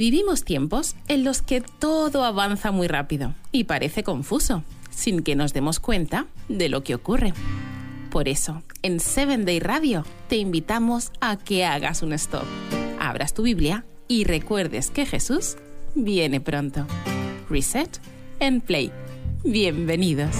Vivimos tiempos en los que todo avanza muy rápido y parece confuso, sin que nos demos cuenta de lo que ocurre. Por eso, en 7 Day Radio te invitamos a que hagas un stop, abras tu Biblia y recuerdes que Jesús viene pronto. Reset and Play. Bienvenidos.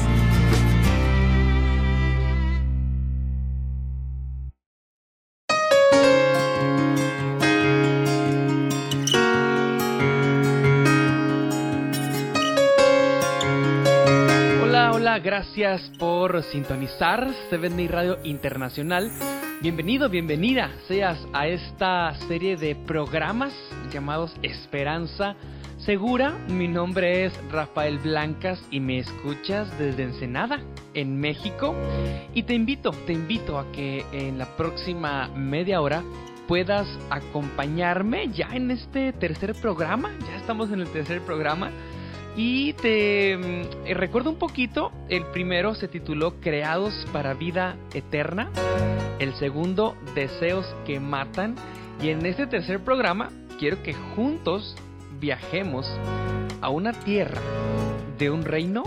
Gracias por sintonizar Seven Radio Internacional. Bienvenido, bienvenida seas a esta serie de programas llamados Esperanza Segura. Mi nombre es Rafael Blancas y me escuchas desde Ensenada, en México. Y te invito, te invito a que en la próxima media hora puedas acompañarme ya en este tercer programa. Ya estamos en el tercer programa y te mm, recuerdo un poquito, el primero se tituló Creados para vida eterna, el segundo Deseos que matan y en este tercer programa quiero que juntos viajemos a una tierra de un reino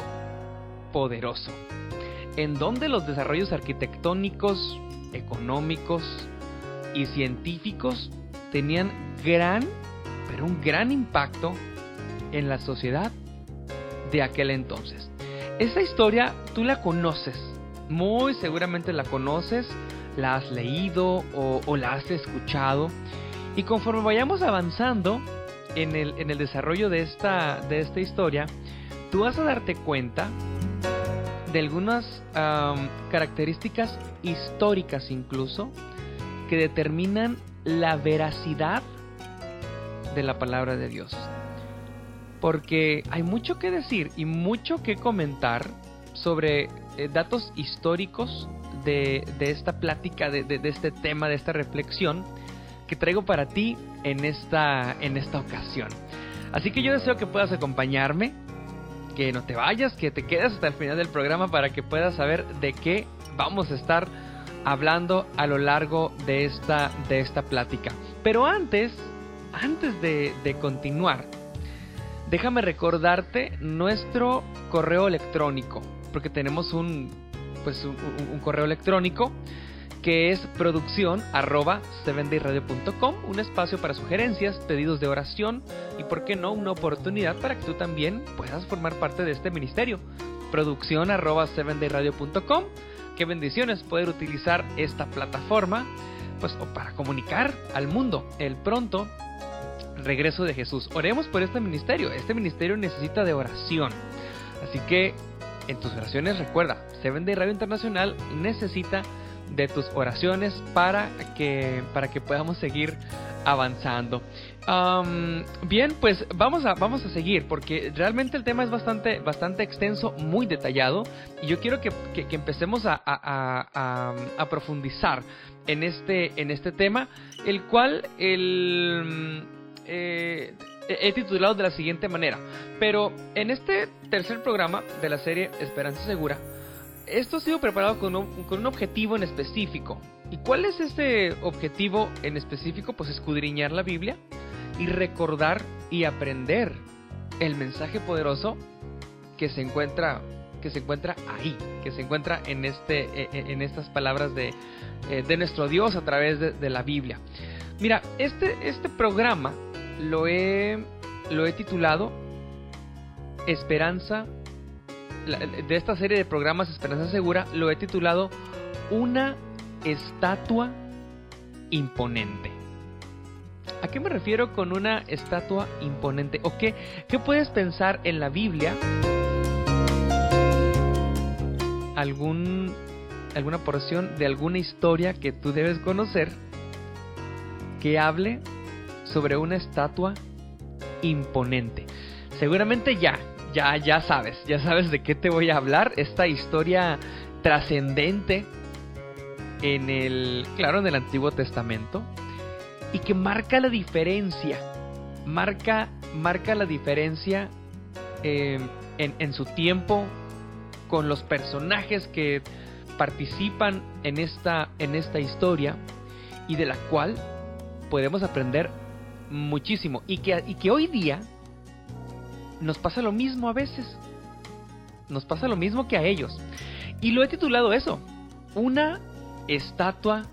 poderoso, en donde los desarrollos arquitectónicos, económicos y científicos tenían gran, pero un gran impacto en la sociedad de aquel entonces. Esta historia tú la conoces, muy seguramente la conoces, la has leído o, la has escuchado. Y conforme vayamos avanzando en el, en el desarrollo de esta, de esta historia, tú vas a darte cuenta de algunas características históricas incluso que determinan la veracidad de la palabra de Dios porque hay mucho que decir y mucho que comentar sobre eh, datos históricos de, esta plática, de, este tema, de esta reflexión que traigo para ti en esta, en esta ocasión. Así que yo deseo que puedas acompañarme, que no te vayas, que te quedes hasta el final del programa para que puedas saber de qué vamos a estar hablando a lo largo de esta, de esta plática. Pero antes, antes de, de continuar, déjame recordarte nuestro correo electrónico, porque tenemos un, pues, un, correo electrónico que es producción arroba un espacio para sugerencias, pedidos de oración y, por qué no, una oportunidad para que tú también puedas formar parte de este ministerio. Producción arroba Qué bendiciones poder utilizar esta plataforma pues, para comunicar al mundo el pronto regreso de Jesús. Oremos por este ministerio. Este ministerio necesita de oración. Así que en tus oraciones recuerda, Seven Day Radio Internacional necesita de tus oraciones para que, para que podamos seguir avanzando. bien, pues vamos a, vamos a seguir porque realmente el tema es bastante, bastante extenso, muy detallado y yo quiero que, empecemos a, a, profundizar en este, en este tema, el cual el eh, he titulado de la siguiente manera. Pero en este tercer programa de la serie Esperanza Segura, esto ha sido preparado con un, objetivo en específico. ¿Y cuál es ese objetivo en específico? Pues escudriñar la Biblia y recordar y aprender el mensaje poderoso que se encuentra que se encuentra ahí, que se encuentra en este e, e, en estas palabras de, eh, de nuestro Dios a través de, de la Biblia. Mira, este, este programa lo he, lo he titulado Esperanza, de esta serie de programas Esperanza Segura, lo he titulado Una estatua imponente. ¿A qué me refiero con una estatua imponente? ¿O qué, qué puedes pensar en la Biblia? Algún, alguna porción de alguna historia que tú debes conocer que hable sobre una estatua imponente. Seguramente ya, ya, ya sabes, ya sabes de qué te voy a hablar. Esta historia trascendente en el, claro, en el Antiguo Testamento y que marca la diferencia, marca, marca la diferencia eh, en, en su tiempo con los personajes que participan en esta, en esta historia y de la cual podemos aprender muchísimo. Y que, y que hoy día nos pasa lo mismo a veces. Nos pasa lo mismo que a ellos. Y lo he titulado eso. Una estatua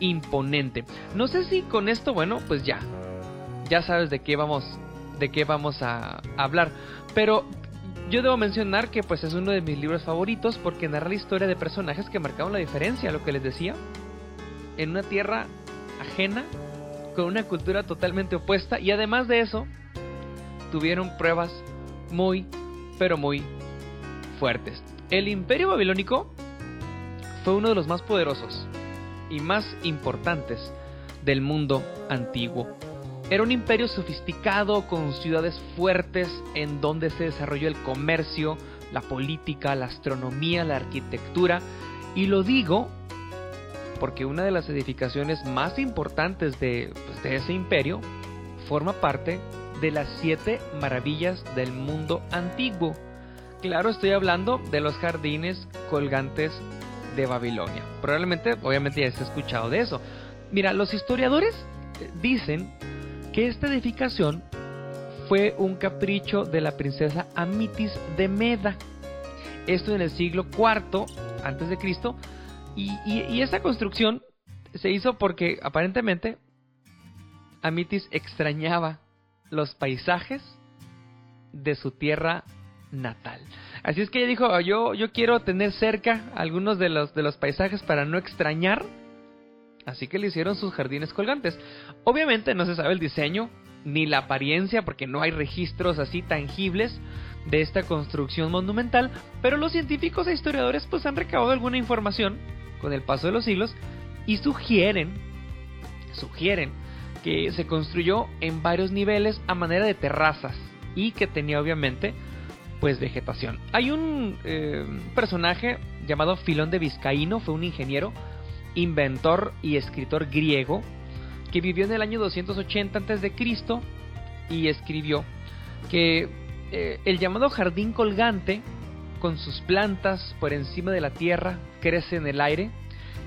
imponente. No sé si con esto, bueno, pues ya. Ya sabes de qué vamos de qué vamos a hablar, pero yo debo mencionar que pues es uno de mis libros favoritos porque narra la historia de personajes que marcaron la diferencia, lo que les decía, en una tierra ajena con una cultura totalmente opuesta y además de eso tuvieron pruebas muy pero muy fuertes. El imperio babilónico fue uno de los más poderosos y más importantes del mundo antiguo. Era un imperio sofisticado con ciudades fuertes en donde se desarrolló el comercio, la política, la astronomía, la arquitectura. Y lo digo porque una de las edificaciones más importantes de, pues, de ese imperio forma parte de las siete maravillas del mundo antiguo. Claro, estoy hablando de los jardines colgantes de Babilonia. Probablemente, obviamente ya has escuchado de eso. Mira, los historiadores eh, dicen que esta edificación fue un capricho de la princesa Amitis de Meda. Esto en el siglo IV antes de Cristo. Y, y esta construcción se hizo porque aparentemente Amitis extrañaba los paisajes de su tierra natal. Así es que ella dijo, yo, yo quiero tener cerca algunos de los, de los paisajes para no extrañar. Así que le hicieron sus jardines colgantes. Obviamente no se sabe el diseño ni la apariencia porque no hay registros así tangibles de esta construcción monumental, pero los científicos e historiadores pues han recabado alguna información con el paso de los siglos y sugieren sugieren que se construyó en varios niveles a manera de terrazas y que tenía obviamente pues vegetación. Hay un eh, personaje llamado Filón de Vizcaíno, fue un ingeniero, inventor y escritor griego que vivió en el año 280 a.C. y escribió que eh, el llamado jardín colgante, con sus plantas por encima de la tierra, crece en el aire,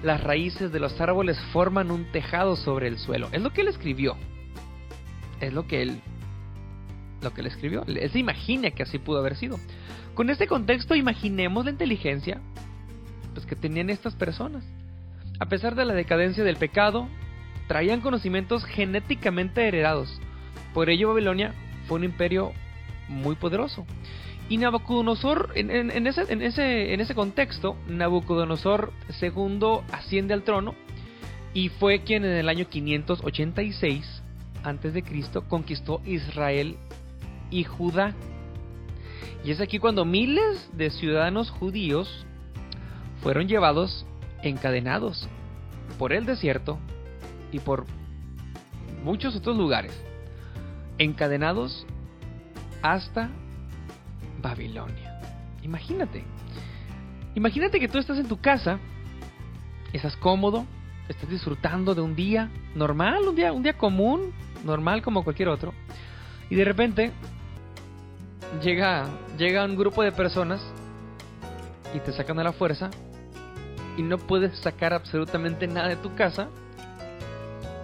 las raíces de los árboles forman un tejado sobre el suelo. Es lo que él escribió. Es lo que él lo que le escribió. Él se imagina que así pudo haber sido. Con este contexto, imaginemos la inteligencia pues, que tenían estas personas. A pesar de la decadencia del pecado, traían conocimientos genéticamente heredados. Por ello, Babilonia fue un imperio muy poderoso. Y Nabucodonosor, en, ese, ese contexto, Nabucodonosor II asciende al trono y fue quien en el año 586 a.C. conquistó Israel y Judá. Y es aquí cuando miles de ciudadanos judíos fueron llevados encadenados por el desierto y por muchos otros lugares, encadenados hasta Babilonia. Imagínate, imagínate que tú estás en tu casa, estás cómodo, estás disfrutando de un día normal, un día, un día común, normal como cualquier otro, y de repente llega, llega un grupo de personas y te sacan a la fuerza y no puedes sacar absolutamente nada de tu casa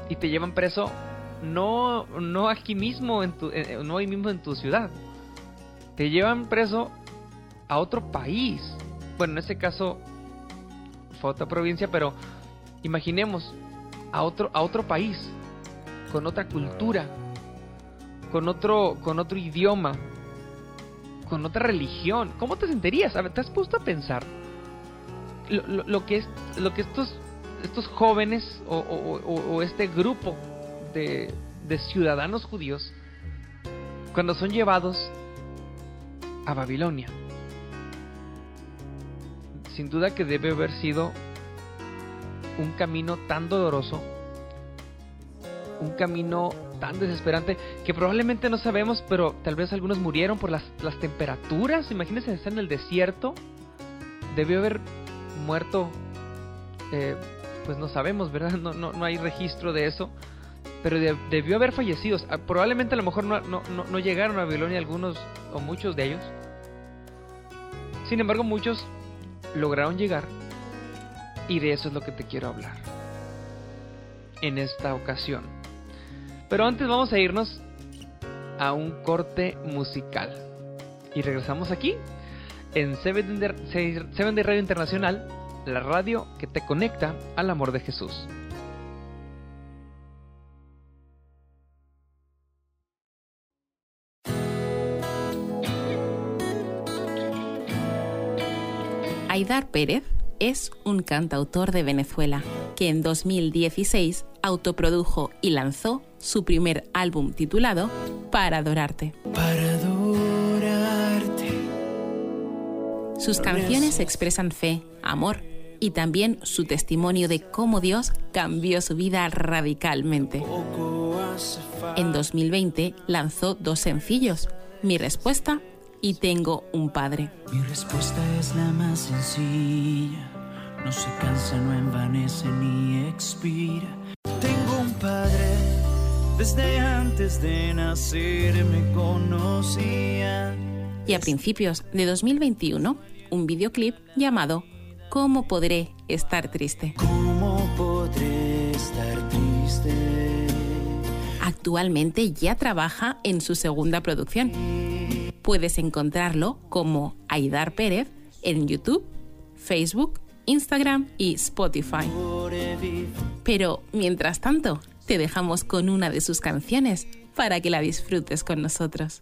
y te llevan preso no, no aquí mismo, en tu, eh, no ahí mismo en tu ciudad. Te llevan preso a otro país. Bueno, en este caso fue otra provincia, pero imaginemos a otro, a otro país, con otra cultura, con otro, con otro idioma, con otra religión. ¿Cómo te sentirías? A ver, ¿te has puesto a pensar lo, que, es, lo que estos, estos jóvenes o, este grupo de, de ciudadanos judíos, cuando son llevados a Babilonia? Sin duda que debe haber sido un camino tan doloroso, un camino tan desesperante que probablemente no sabemos, pero tal vez algunos murieron por las, las temperaturas. Imagínense estar en el desierto. Debió haber muerto, eh, pues no sabemos, ¿verdad? No, no, no, hay registro de eso. Pero debió haber fallecido. Ah, probablemente a lo mejor no, no, llegaron a Babilonia algunos o muchos de ellos. Sin embargo, muchos lograron llegar. Y de eso es lo que te quiero hablar. En esta ocasión. Pero antes vamos a irnos a un corte musical. Y regresamos aquí en Seven Day Radio Internacional, la radio que te conecta al amor de Jesús. Aidar Pérez es un cantautor de Venezuela que en 2016 autoprodujo y lanzó su primer álbum titulado Para adorarte. Para adorarte. Sus canciones expresan fe, amor y también su testimonio de cómo Dios cambió su vida radicalmente. En 2020 lanzó dos sencillos, Mi Respuesta y tengo un padre. Mi respuesta es la más sencilla. No se cansa, no envanece ni expira. Tengo un padre, desde antes de nacer me conocía. Y a principios de 2021, un videoclip llamado ¿Cómo podré estar triste? ¿Cómo podré estar triste? Actualmente ya trabaja en su segunda producción puedes encontrarlo como Aidar Pérez en YouTube, Facebook, Instagram y Spotify. Pero mientras tanto, te dejamos con una de sus canciones para que la disfrutes con nosotros.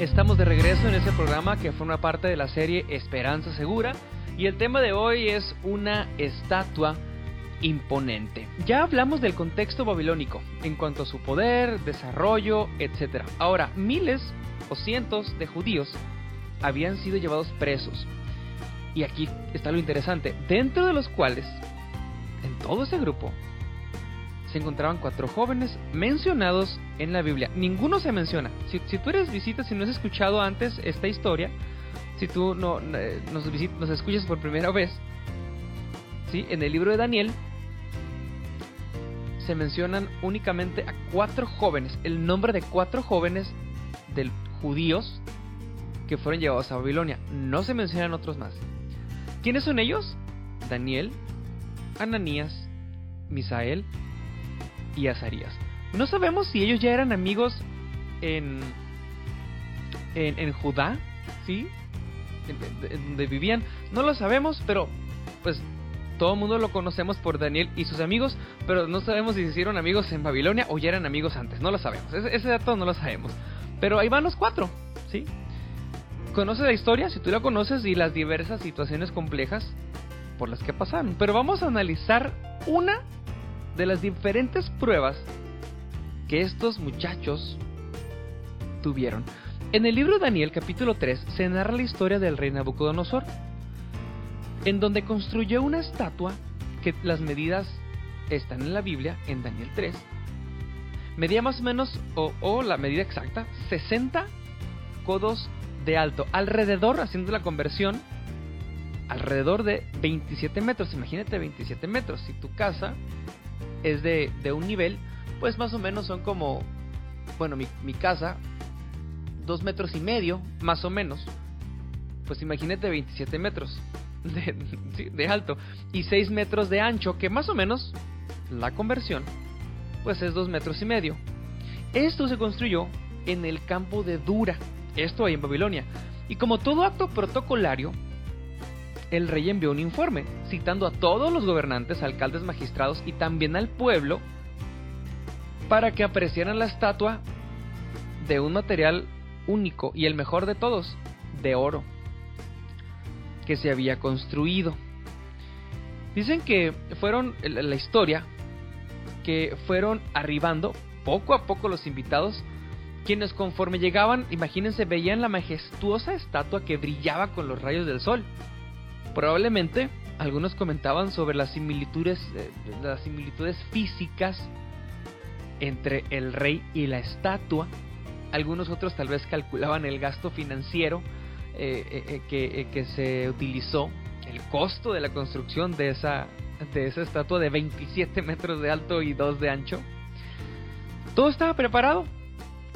Estamos de regreso en este programa que forma parte de la serie Esperanza Segura y el tema de hoy es una estatua imponente. Ya hablamos del contexto babilónico en cuanto a su poder, desarrollo, etc. Ahora, miles o cientos de judíos habían sido llevados presos. Y aquí está lo interesante, dentro de los cuales, en todo ese grupo, se encontraban cuatro jóvenes mencionados en la Biblia. Ninguno se menciona. Si, tú eres visita, si no has escuchado antes esta historia, si tú no, eh, nos, nos escuchas por primera vez, ¿sí? en el libro de Daniel se mencionan únicamente a cuatro jóvenes, el nombre de cuatro jóvenes de judíos que fueron llevados a Babilonia. No se mencionan otros más. ¿Quiénes son ellos? Daniel, Ananías, Misael y Azarías. No sabemos si ellos ya eran amigos en, en, Judá, ¿sí? donde vivían. No lo sabemos, pero pues todo el mundo lo conocemos por Daniel y sus amigos, pero no sabemos si se hicieron amigos en Babilonia o ya eran amigos antes, no lo sabemos, ese, dato no lo sabemos. Pero ahí van los cuatro, ¿sí? Conoces la historia, si tú la conoces, y las diversas situaciones complejas por las que pasaron. Pero vamos a analizar una de las diferentes pruebas que estos muchachos tuvieron. En el libro Daniel capítulo 3 se narra la historia del rey Nabucodonosor en donde construyó una estatua que las medidas están en la Biblia, en Daniel 3. Medía más o menos, o, la medida exacta, 60 codos de alto. Alrededor, haciendo la conversión, alrededor de 27 metros. Imagínate 27 metros. Si tu casa es de, un nivel, pues más o menos son como, bueno, mi, mi casa, 2 metros y medio, más o menos. Pues imagínate 27 metros de, alto y 6 metros de ancho, que más o menos la conversión pues es 2 metros y medio. Esto se construyó en el campo de Dura, esto ahí en Babilonia, y como todo acto protocolario, el rey envió un informe citando a todos los gobernantes, alcaldes, magistrados y también al pueblo para que apreciaran la estatua de un material único y el mejor de todos, de oro que se había construido. Dicen que fueron la historia que fueron arribando poco a poco los invitados, quienes conforme llegaban, imagínense, veían la majestuosa estatua que brillaba con los rayos del sol. Probablemente algunos comentaban sobre las similitudes, eh, las similitudes físicas entre el rey y la estatua. Algunos otros tal vez calculaban el gasto financiero eh, eh, que, se utilizó, el costo de la construcción de esa, de esa estatua de 27 metros de alto y 2 de ancho. Todo estaba preparado.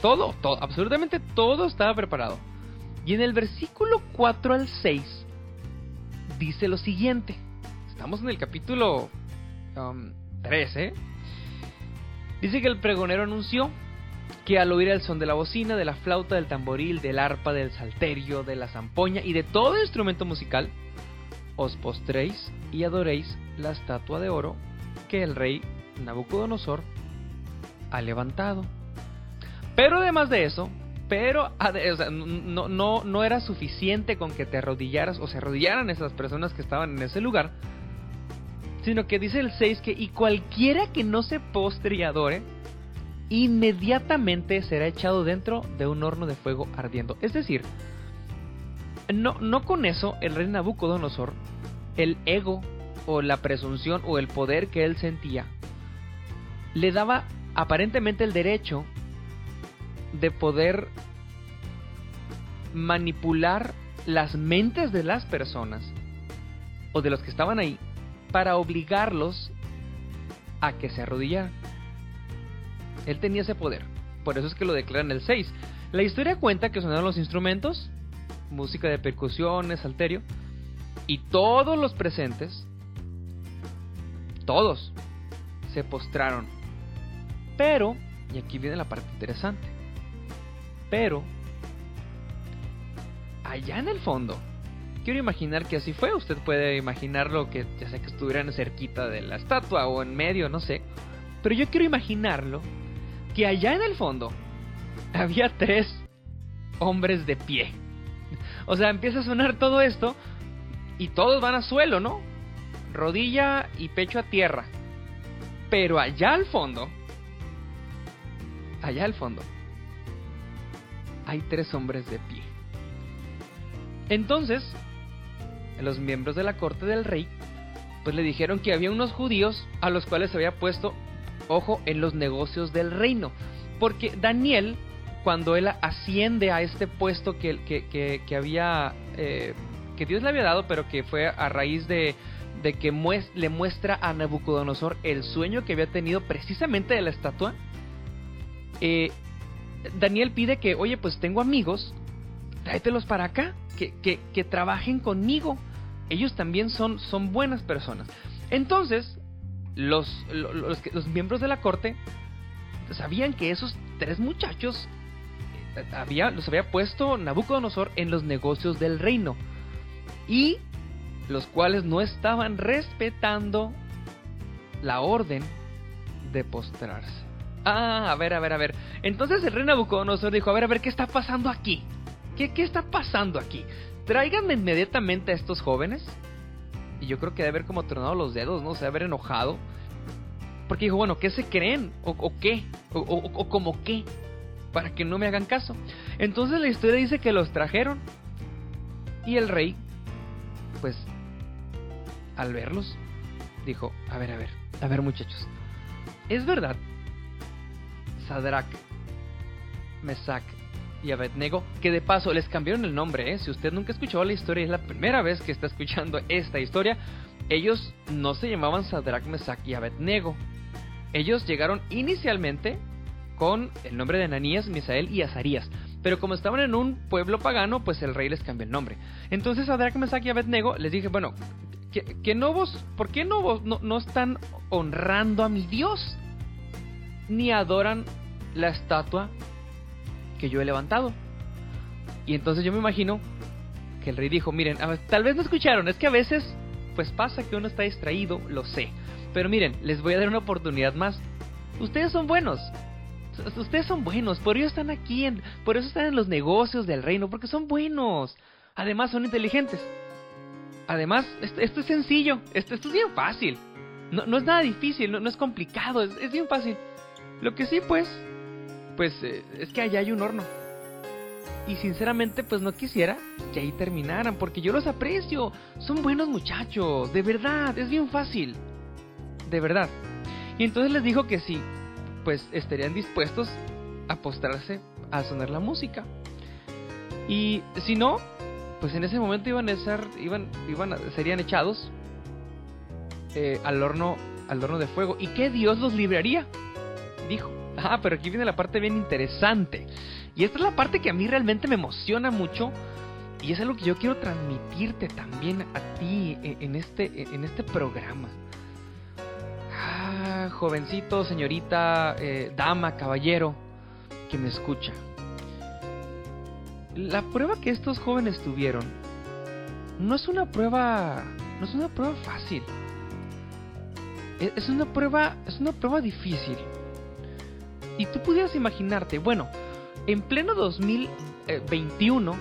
Todo, todo, absolutamente todo estaba preparado. Y en el versículo 4 al 6 dice lo siguiente. Estamos en el capítulo 13. Um, dice que el pregonero anunció que al oír el son de la bocina, de la flauta, del tamboril, del arpa, del salterio, de la zampoña y de todo instrumento musical, os postréis y adoréis la estatua de oro que el rey Nabucodonosor ha levantado. Pero además de eso, pero no, no, no era suficiente con que te arrodillaras o se arrodillaran esas personas que estaban en ese lugar, sino que dice el 6 que y cualquiera que no se postre y adore, inmediatamente será echado dentro de un horno de fuego ardiendo. Es decir, no, no con eso el rey Nabucodonosor, el ego o la presunción o el poder que él sentía, le daba aparentemente el derecho de poder manipular las mentes de las personas o de los que estaban ahí para obligarlos a que se arrodillaran. Él tenía ese poder. Por eso es que lo declaran el 6. La historia cuenta que sonaron los instrumentos, música de percusiones, salterio, y todos los presentes, todos, se postraron. Pero, y aquí viene la parte interesante, pero, allá en el fondo, quiero imaginar que así fue, usted puede imaginarlo que ya sea que estuvieran cerquita de la estatua o en medio, no sé, pero yo quiero imaginarlo que allá en el fondo había tres hombres de pie. O sea, empieza a sonar todo esto y todos van a suelo, ¿no? Rodilla y pecho a tierra. Pero allá al fondo, allá al fondo, hay tres hombres de pie. Entonces, los miembros de la corte del rey, pues le dijeron que había unos judíos a los cuales se había puesto ojo en los negocios del reino. Porque Daniel, cuando él asciende a este puesto que, que, había, eh, que Dios le había dado, pero que fue a raíz de, de que le muestra a Nabucodonosor el sueño que había tenido precisamente de la estatua, eh, Daniel pide que, oye, pues tengo amigos, tráetelos para acá, que, que, trabajen conmigo. Ellos también son, son buenas personas. Entonces, los, los, miembros de la corte sabían que esos tres muchachos eh, había, los había puesto Nabucodonosor en los negocios del reino. Y los cuales no estaban respetando la orden de postrarse. Ah, a ver, a ver, a ver. Entonces el rey Nabucodonosor dijo, a ver, a ver, ¿qué está pasando aquí? ¿Qué, qué está pasando aquí? Tráiganme inmediatamente a estos jóvenes. Y yo creo que debe haber como tronado los dedos, ¿no? Se debe haber enojado. Porque dijo, bueno, ¿qué se creen? ¿O, qué? O, o, como qué? Para que no me hagan caso. Entonces la historia dice que los trajeron. Y el rey, pues, al verlos, dijo, a ver, a ver, a ver muchachos. Es verdad Sadrach, Mesach y Abednego, que de paso les cambiaron el nombre, ¿eh? si usted nunca escuchó la historia, es la primera vez que está escuchando esta historia, ellos no se llamaban Sadrach, Mesach y Abednego. Ellos llegaron inicialmente con el nombre de Ananías, Misael y Azarías. Pero como estaban en un pueblo pagano, pues el rey les cambió el nombre. Entonces Sadrach, Mesach y Abednego les dije, bueno, que, no vos, ¿por qué no vos no, no están honrando a mi Dios? Ni adoran la estatua que yo he levantado. Y entonces yo me imagino que el rey dijo, miren, tal vez no escucharon, es que a veces pues pasa que uno está distraído, lo sé. Pero miren, les voy a dar una oportunidad más. Ustedes son buenos. Ustedes son buenos, por eso están aquí, por eso están en los negocios del reino, porque son buenos. Además son inteligentes. Además, esto, es sencillo, esto, es bien fácil. No, no es nada difícil, no, es complicado, es bien fácil. Lo que sí, pues, pues eh, es que allá hay un horno. Y sinceramente, pues no quisiera que ahí terminaran, porque yo los aprecio. Son buenos muchachos, de verdad, es bien fácil. De verdad. Y entonces les dijo que sí, pues estarían dispuestos a postrarse a sonar la música. Y si no, pues en ese momento iban a ser, iban, iban serían echados eh, al horno, al horno de fuego. ¿Y qué Dios los libraría? Dijo. Ah, pero aquí viene la parte bien interesante. Y esta es la parte que a mí realmente me emociona mucho. Y es algo que yo quiero transmitirte también a ti e, en este, e, en este programa. Ah, jovencito, señorita, eh, dama, caballero, que me escucha. La prueba que estos jóvenes tuvieron no es una prueba, no es una prueba fácil. E, es una prueba, es una prueba difícil. Y tú pudieras imaginarte, bueno, en pleno 2021,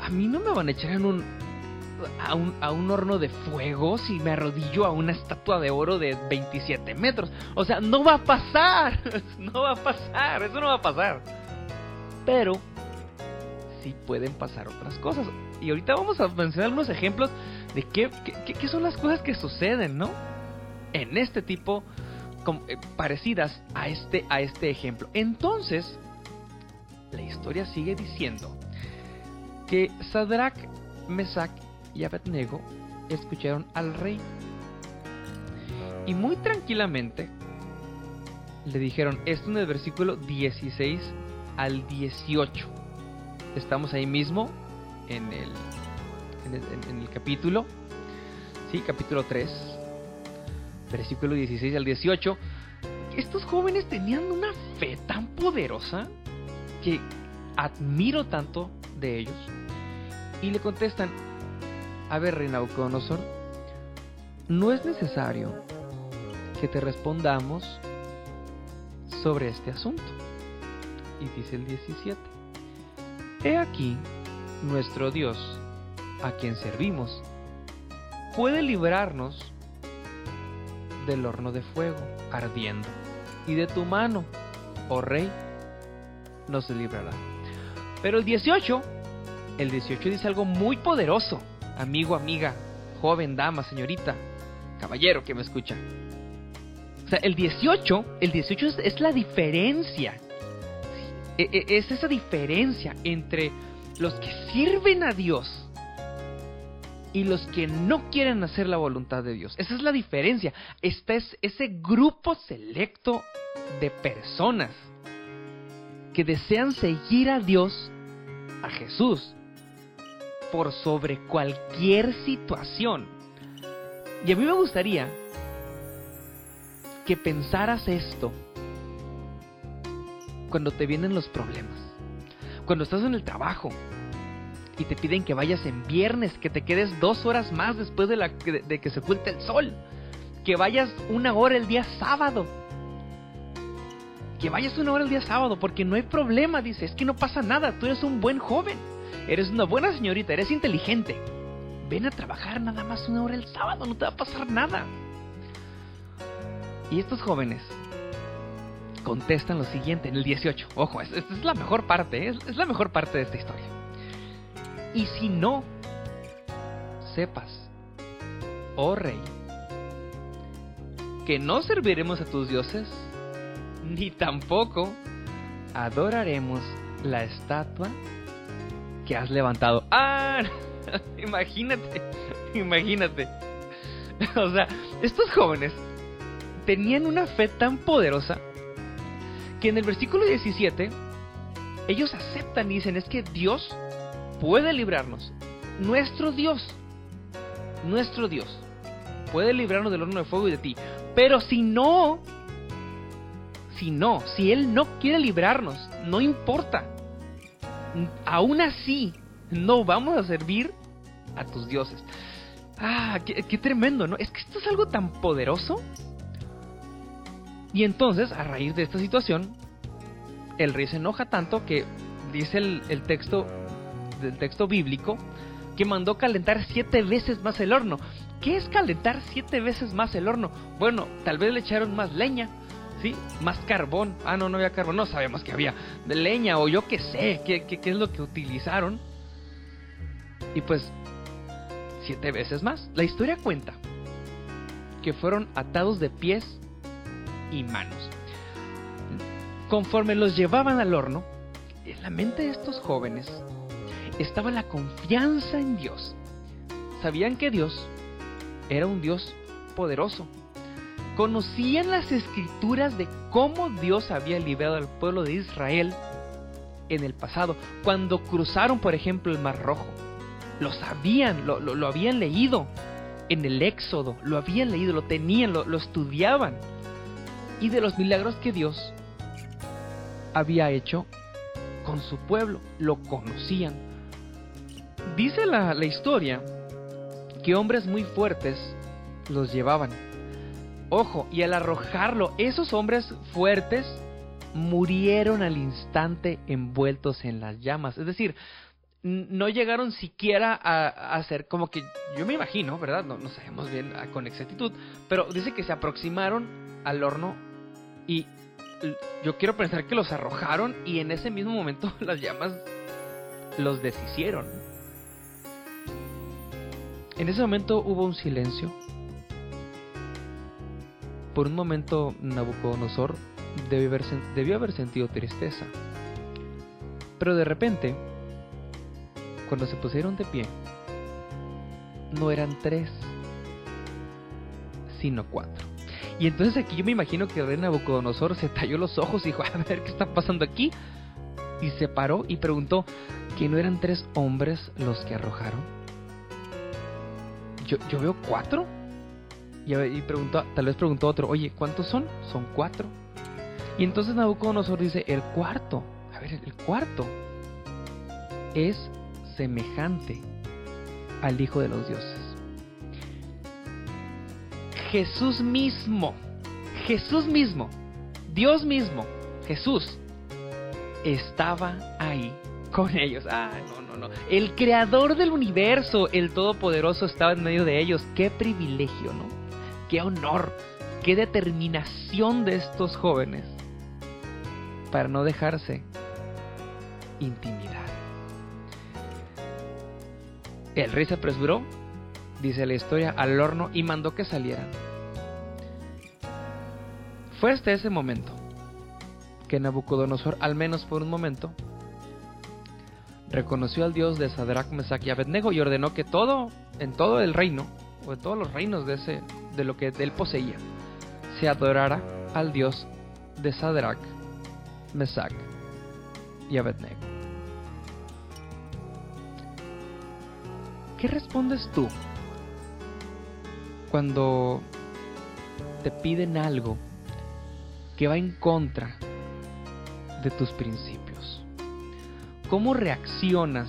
a mí no me van a echar en un a, un, a un horno de fuego si me arrodillo a una estatua de oro de 27 metros. O sea, no va a pasar. No va a pasar. Eso no va a pasar. Pero sí pueden pasar otras cosas. Y ahorita vamos a mencionar unos ejemplos de qué, qué, qué son las cosas que suceden, ¿no? En este tipo eh, parecidas a este, a este ejemplo. Entonces, la historia sigue diciendo que Sadrach, Mesach y Abednego escucharon al rey y muy tranquilamente le dijeron, esto en el versículo 16 al 18. Estamos ahí mismo en el, en el, en el capítulo, sí, capítulo 3, versículo 16 al 18, estos jóvenes tenían una fe tan poderosa que admiro tanto de ellos. Y le contestan, a ver, rey Nauconosor, no es necesario que te respondamos sobre este asunto. Y dice el 17, He aquí, nuestro Dios, a quien servimos, puede librarnos del horno de fuego ardiendo, y de tu mano, oh rey, nos librará. Pero el 18, el 18 dice algo muy poderoso, amigo, amiga, joven, dama, señorita, caballero que me escucha. O sea, el 18, el 18 es, la diferencia. E, e, es esa diferencia entre los que sirven a Dios y los que no quieren hacer la voluntad de Dios. Esa es la diferencia. Este es ese grupo selecto de personas que desean seguir a Dios, a Jesús, por sobre cualquier situación. Y a mí me gustaría que pensaras esto cuando te vienen los problemas, cuando estás en el trabajo y te piden que vayas en viernes, que te quedes dos horas más después de, que se oculte el sol, que vayas una hora el día sábado, que vayas una hora el día sábado, porque no hay problema, dice, es que no pasa nada, tú eres un buen joven, eres una buena señorita, eres inteligente. Ven a trabajar nada más una hora el sábado, no te va a pasar nada. Y estos jóvenes contestan lo siguiente en el 18. Ojo, esta es la mejor parte, es la mejor parte de esta historia. Y si no, sepas, oh rey, que no serviremos a tus dioses, ni tampoco adoraremos la estatua que has levantado. Ah, imagínate, imagínate. O sea, estos jóvenes tenían una fe tan poderosa que en el versículo 17 ellos aceptan y dicen es que Dios puede librarnos. Nuestro Dios, nuestro Dios, puede librarnos del horno de fuego y de ti. Pero si no, si no, si Él no quiere librarnos, no importa. Aún así, no vamos a servir a tus dioses. Ah, qué, qué tremendo, ¿no? Es que esto es algo tan poderoso y entonces, a raíz de esta situación, el rey se enoja tanto que dice el, texto del texto bíblico que mandó calentar siete veces más el horno. ¿Qué es calentar siete veces más el horno? Bueno, tal vez le echaron más leña, ¿sí? Más carbón. Ah, no, no había carbón, no sabemos que había de leña o yo qué sé, qué, qué es lo que utilizaron. Y pues, siete veces más. La historia cuenta que fueron atados de pies y manos. Conforme los llevaban al horno, en la mente de estos jóvenes estaba la confianza en Dios. Sabían que Dios era un Dios poderoso. Conocían las escrituras de cómo Dios había liberado al pueblo de Israel en el pasado, cuando cruzaron, por ejemplo, el Mar Rojo. Lo sabían, lo, habían leído en el Éxodo, lo habían leído, lo tenían, lo estudiaban y de los milagros que Dios había hecho con su pueblo. Lo conocían. Dice la, historia que hombres muy fuertes los llevaban. Ojo, y al arrojarlo, esos hombres fuertes murieron al instante envueltos en las llamas. Es decir, no llegaron siquiera a, hacer como que yo me imagino, ¿verdad? No, no sabemos bien ah, con exactitud, pero dice que se aproximaron al horno y yo quiero pensar que los arrojaron y en ese mismo momento las llamas los deshicieron. En ese momento hubo un silencio. Por un momento Nabucodonosor debió haber, sentido tristeza. Pero de repente, cuando se pusieron de pie, no eran tres, sino cuatro. Y entonces aquí yo me imagino que el rey Nabucodonosor se talló los ojos y dijo, a ver qué está pasando aquí. Y se paró y preguntó, ¿que no eran tres hombres los que arrojaron? Yo, yo veo cuatro. Y, tal vez preguntó otro, oye, ¿cuántos son? Son cuatro. Y entonces Nabucodonosor dice, el cuarto, a ver, el cuarto es semejante al Hijo de los Dioses. Jesús mismo, Jesús mismo, Dios mismo, Jesús, estaba ahí con ellos. Ah, no, El creador del universo, el todopoderoso, estaba en medio de ellos. Qué privilegio, ¿no? Qué honor, qué determinación de estos jóvenes para no dejarse intimidar. El rey se apresuró, dice la historia, al horno y mandó que salieran. Fue hasta ese momento que Nabucodonosor, al menos por un momento, reconoció al Dios de Sadrach, Mesach y Abednego y ordenó que todo, en todo el reino, o en todos los reinos de, ese, de lo que él poseía, se adorara al Dios de Sadrach, Mesach y Abednego. ¿Qué respondes tú cuando te piden algo que va en contra de tus principios? ¿Cómo reaccionas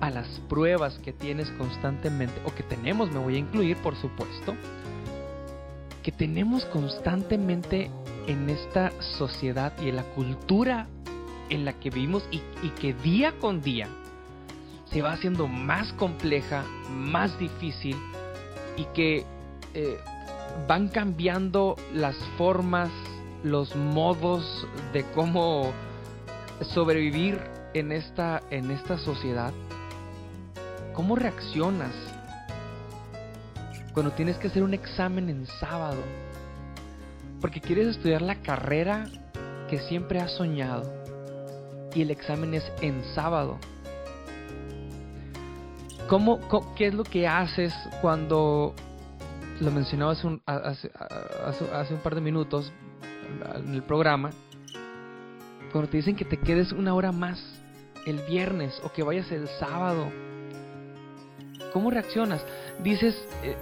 a las pruebas que tienes constantemente, o que tenemos, me voy a incluir por supuesto, que tenemos constantemente en esta sociedad y en la cultura en la que vivimos y, que día con día se va haciendo más compleja, más difícil y que eh, van cambiando las formas, los modos de cómo sobrevivir en esta, en esta sociedad. ¿Cómo reaccionas cuando tienes que hacer un examen en sábado? Porque quieres estudiar la carrera que siempre has soñado y el examen es en sábado. ¿Cómo, qué es lo que haces cuando, lo mencionaba hace un, hace, hace un par de minutos en el programa, cuando te dicen que te quedes una hora más el viernes o que vayas el sábado? ¿Cómo reaccionas? Dices, eh,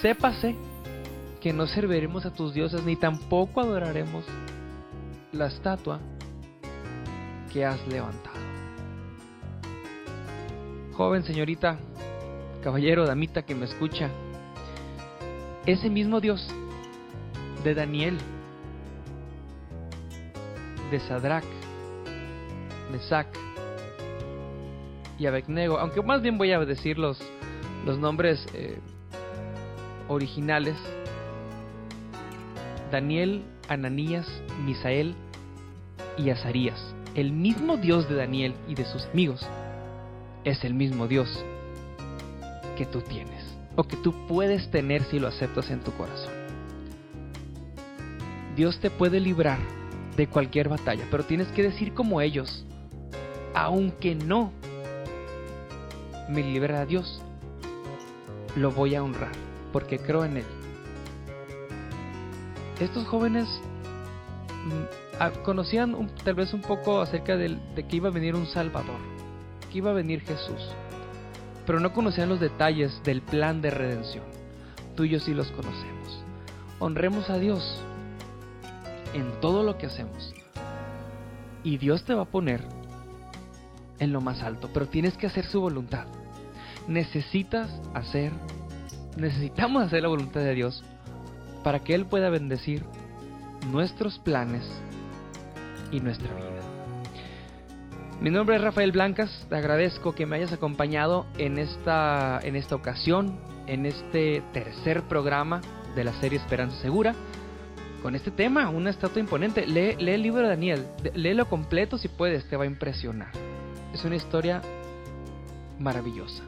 sépase que no serviremos a tus dioses ni tampoco adoraremos la estatua que has levantado. Joven, señorita, caballero, damita que me escucha, ese mismo Dios de Daniel, de Sadrach, Mesach y Abednego, aunque más bien voy a decir los, los nombres eh, originales, Daniel, Ananías, Misael y Azarías. El mismo Dios de Daniel y de sus amigos es el mismo Dios que tú tienes o que tú puedes tener si lo aceptas en tu corazón. Dios te puede librar de cualquier batalla, pero tienes que decir como ellos, aunque no me libera a Dios, lo voy a honrar, porque creo en Él. Estos jóvenes mm, ah, conocían tal vez un poco acerca de, de que iba a venir un Salvador, que iba a venir Jesús, pero no conocían los detalles del plan de redención. Tú y yo sí los conocemos. Honremos a Dios en todo lo que hacemos. Y Dios te va a poner en lo más alto, pero tienes que hacer su voluntad. Necesitas hacer, necesitamos hacer la voluntad de Dios para que Él pueda bendecir nuestros planes y nuestra vida. Mi nombre es Rafael Blancas, te agradezco que me hayas acompañado en esta, en esta ocasión, en este tercer programa de la serie Esperanza Segura con este tema, una estatua imponente. Lee, el libro de Daniel, léelo completo si puedes, te va a impresionar. Es una historia maravillosa.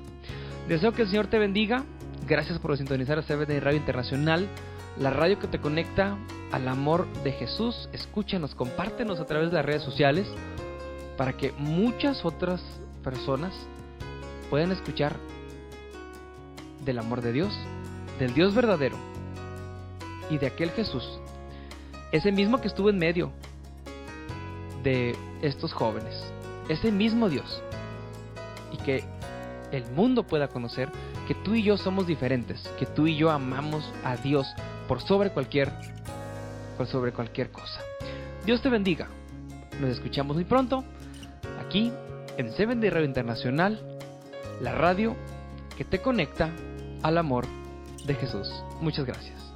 Deseo que el Señor te bendiga. Gracias por sintonizar a CBD Radio Internacional, la radio que te conecta al amor de Jesús. Escúchanos, compártenos a través de las redes sociales para que muchas otras personas puedan escuchar del amor de Dios, del Dios verdadero y de aquel Jesús, ese mismo que estuvo en medio de estos jóvenes, ese mismo Dios, y que el mundo pueda conocer que tú y yo somos diferentes, que tú y yo amamos a Dios por sobre cualquier por sobre cualquier cosa. Dios te bendiga. Nos escuchamos muy pronto aquí en Seven de Radio Internacional, la radio que te conecta al amor de Jesús. Muchas gracias.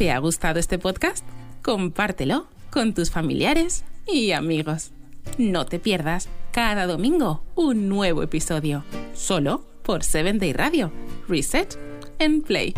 ¿Te ha gustado este podcast? Compártelo con tus familiares y amigos. No te pierdas cada domingo un nuevo episodio, solo por 7 Day Radio. Reset and Play.